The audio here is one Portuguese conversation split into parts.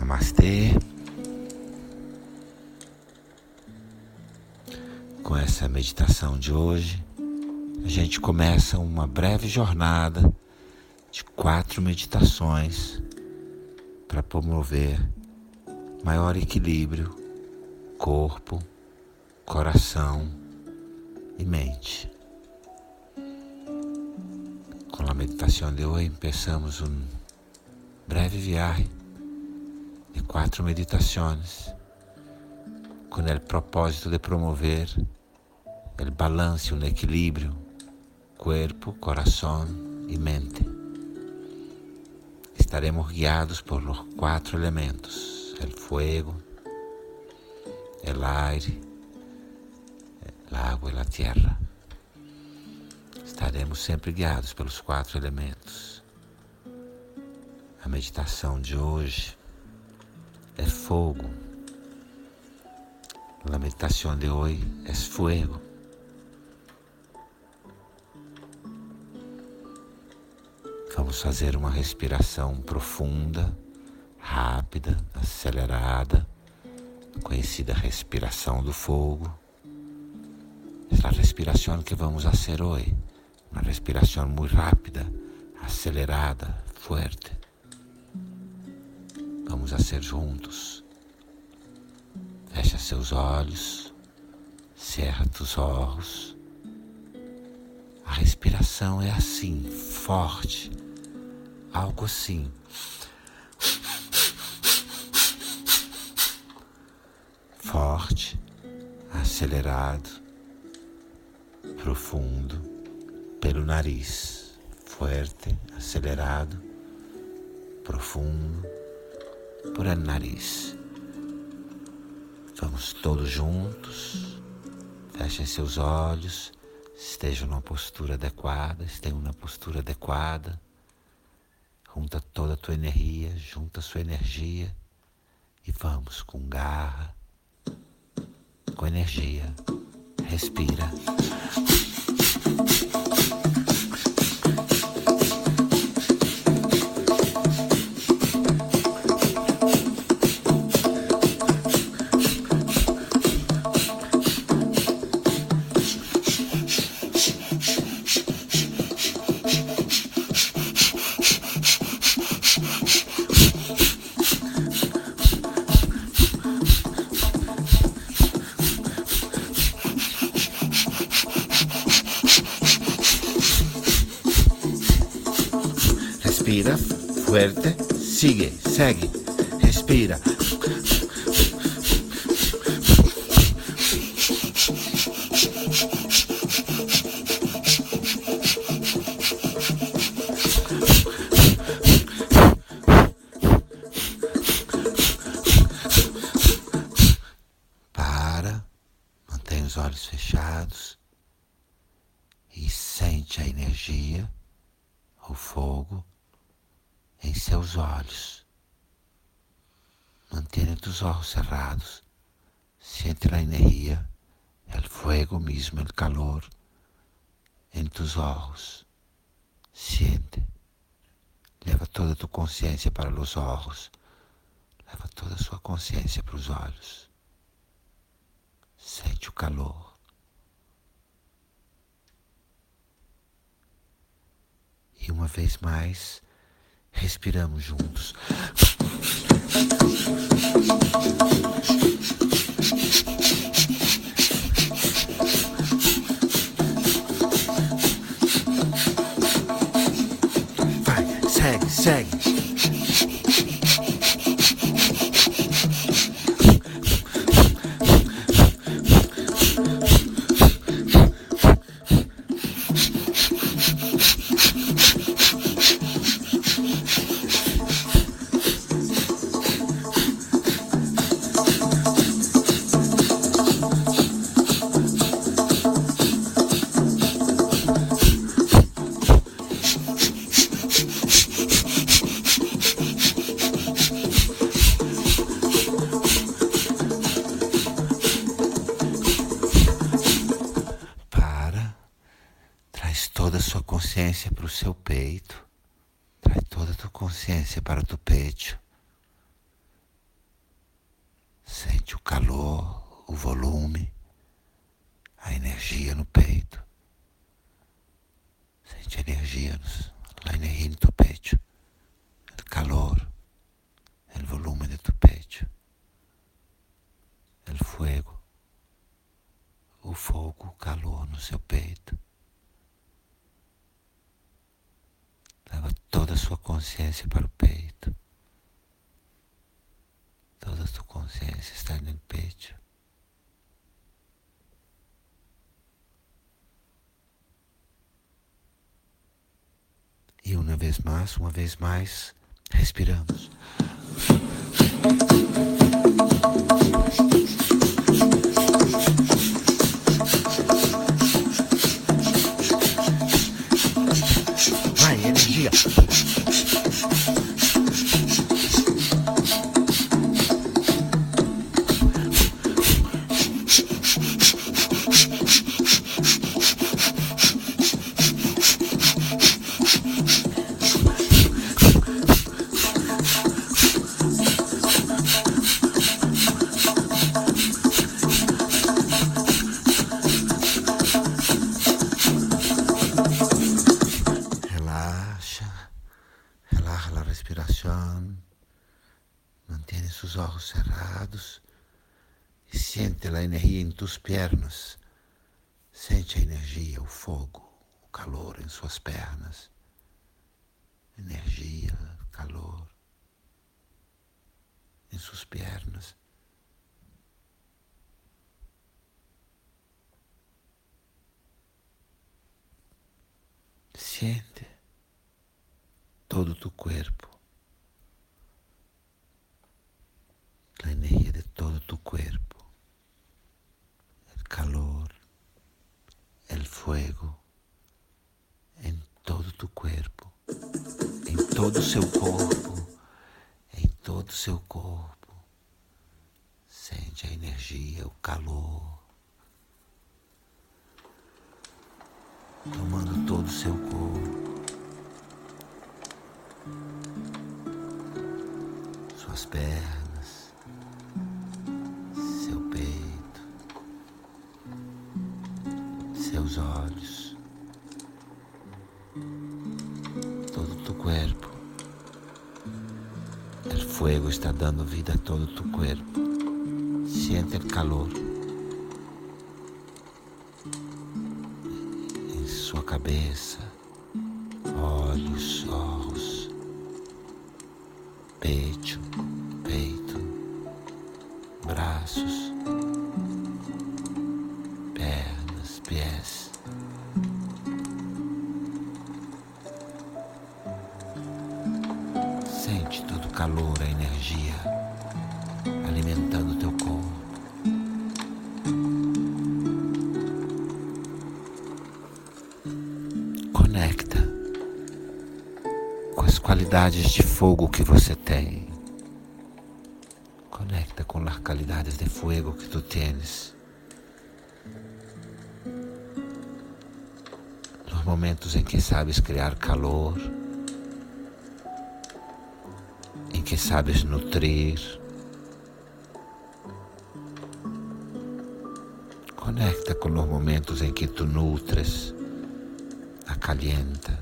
Namastê. Com essa meditação de hoje, a gente começa uma breve jornada de quatro meditações para promover maior equilíbrio corpo, coração e mente. Com a meditação de hoje, começamos um breve viagem de quatro meditações com o propósito de promover o balance, o equilíbrio corpo, coração e mente. Estaremos guiados por los quatro elementos: o fuego, el aire, el agua e a terra. Estaremos sempre guiados pelos quatro elementos. A meditação de hoje é fogo. A meditação de hoje é fuego. Vamos fazer uma respiração profunda, rápida, acelerada conhecida respiração do fogo. Esta respiração que vamos fazer hoje, uma respiração muito rápida, acelerada, forte. Vamos fazer juntos. Fecha seus olhos, cerra os olhos. A respiração é assim, forte, algo assim. Forte, acelerado, profundo, pelo nariz, forte, acelerado, profundo, por el nariz. Vamos todos juntos, fechem seus olhos, estejam numa postura adequada, estejam na postura adequada. Junta toda a tua energia, junta a sua energia e vamos com garra, com energia. Respira. Respira fuerte, sigue, segue, respira. Para, mantém os olhos fechados e sente a energia, o fogo em seus olhos. Mantenha os olhos cerrados. Siente a energia, o fuego mesmo, o calor em tus olhos. Siente. Leva toda a tua consciência para os olhos. Leva toda a sua consciência para os olhos. Sente o calor. E uma vez mais, Respiramos juntos. Vai, segue, segue. Traz toda a tua consciência para o teu peito. Sente o calor, o volume, a energia no peito. Sente a energia, a energia no teu peito. O calor, o volume de tu peito. O fuego, o fogo, o calor no seu peito. Leva toda a sua consciência para o peito. Toda a sua consciência está no peito. E uma vez mais, uma vez mais, respiramos. Pernas. Sente a energia, o fogo, o calor em suas pernas. Energia, calor em suas pernas. Siente todo tu corpo, a energia de todo tu corpo. Calor, el fuego em todo tu corpo, em todo seu corpo, em todo seu corpo. Sente a energia, o calor, tomando todo o seu corpo. Suas pernas. Olhos, todo tu corpo. O fogo está dando vida a todo tu corpo. Siente o calor em sua cabeça, olhos, ojos, peito, peito, braços. Conecta com as qualidades de fogo que você tem. Conecta com as qualidades de fogo que tu tens. Nos momentos em que sabes criar calor que sabes nutrir. Conecta com os momentos em que tu nutres, acalienta.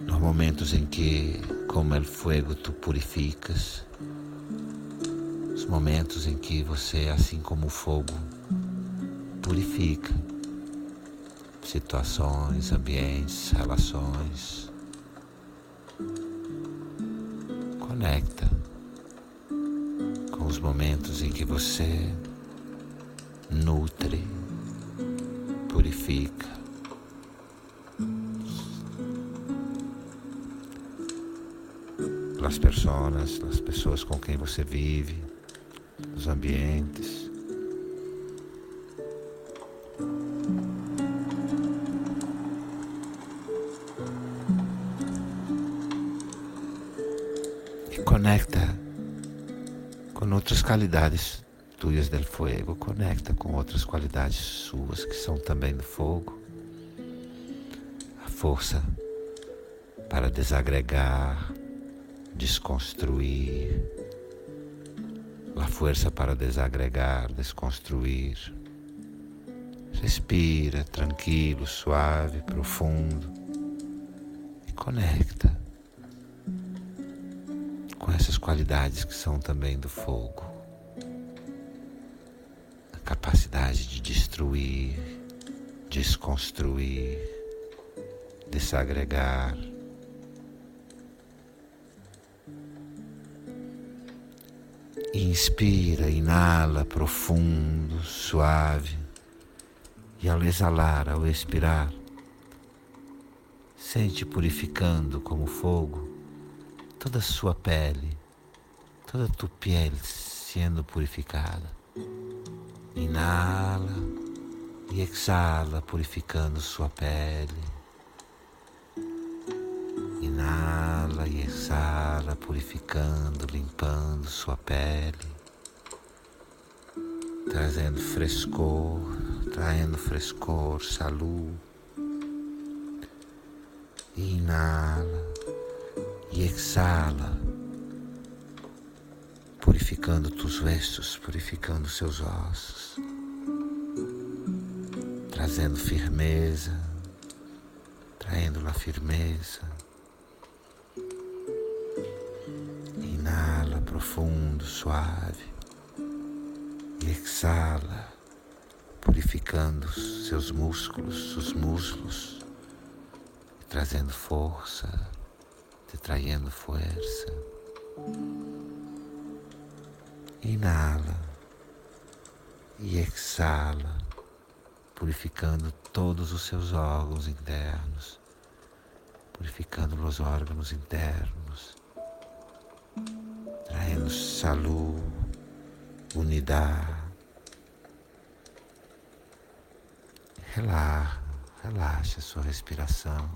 Nos momentos em que, como o fogo, tu purificas. Os momentos em que você, assim como o fogo, purifica situações, ambientes, relações. conecta com os momentos em que você nutre, purifica. As pessoas, as pessoas com quem você vive, os ambientes. conecta com outras qualidades tuyas del fuego, conecta com outras qualidades suas que são também do fogo. A força para desagregar, desconstruir, a força para desagregar, desconstruir. Respira tranquilo, suave, profundo e conecta com essas qualidades que são também do fogo. Capacidade de destruir, desconstruir, desagregar. Inspira, inala profundo, suave, e ao exalar, ao expirar, sente purificando como fogo toda a sua pele, toda a tua pele sendo purificada. Inala e exala, purificando sua pele. Inala e exala, purificando, limpando sua pele, trazendo frescor, trazendo frescor, saúde. Inala e exala, purificando tus vestos, purificando seus ossos, trazendo firmeza, traindo a firmeza. Inala profundo, suave e exala, purificando seus músculos, os muslos, trazendo força te força. Inala e exala, purificando todos os seus órgãos internos, purificando os órgãos internos, trazendo saúde, unidade. Relaxa, relaxa a sua respiração.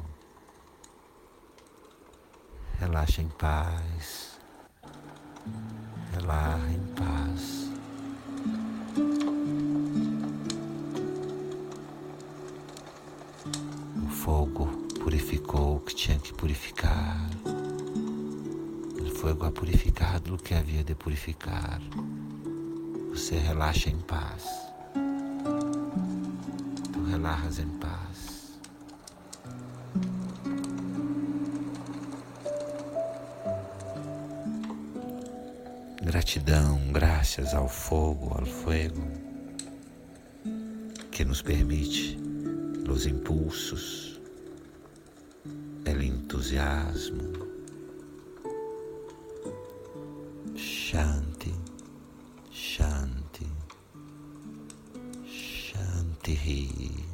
Relaxa em paz. Relaxa em paz. O fogo purificou o que tinha que purificar. O fogo ha purificado o que havia de purificar. Você relaxa em paz. Tu relaxas em paz. Gratidão, graças ao fogo, ao fogo, que nos permite os impulsos, o entusiasmo. Shanti, Shanti, Shanti.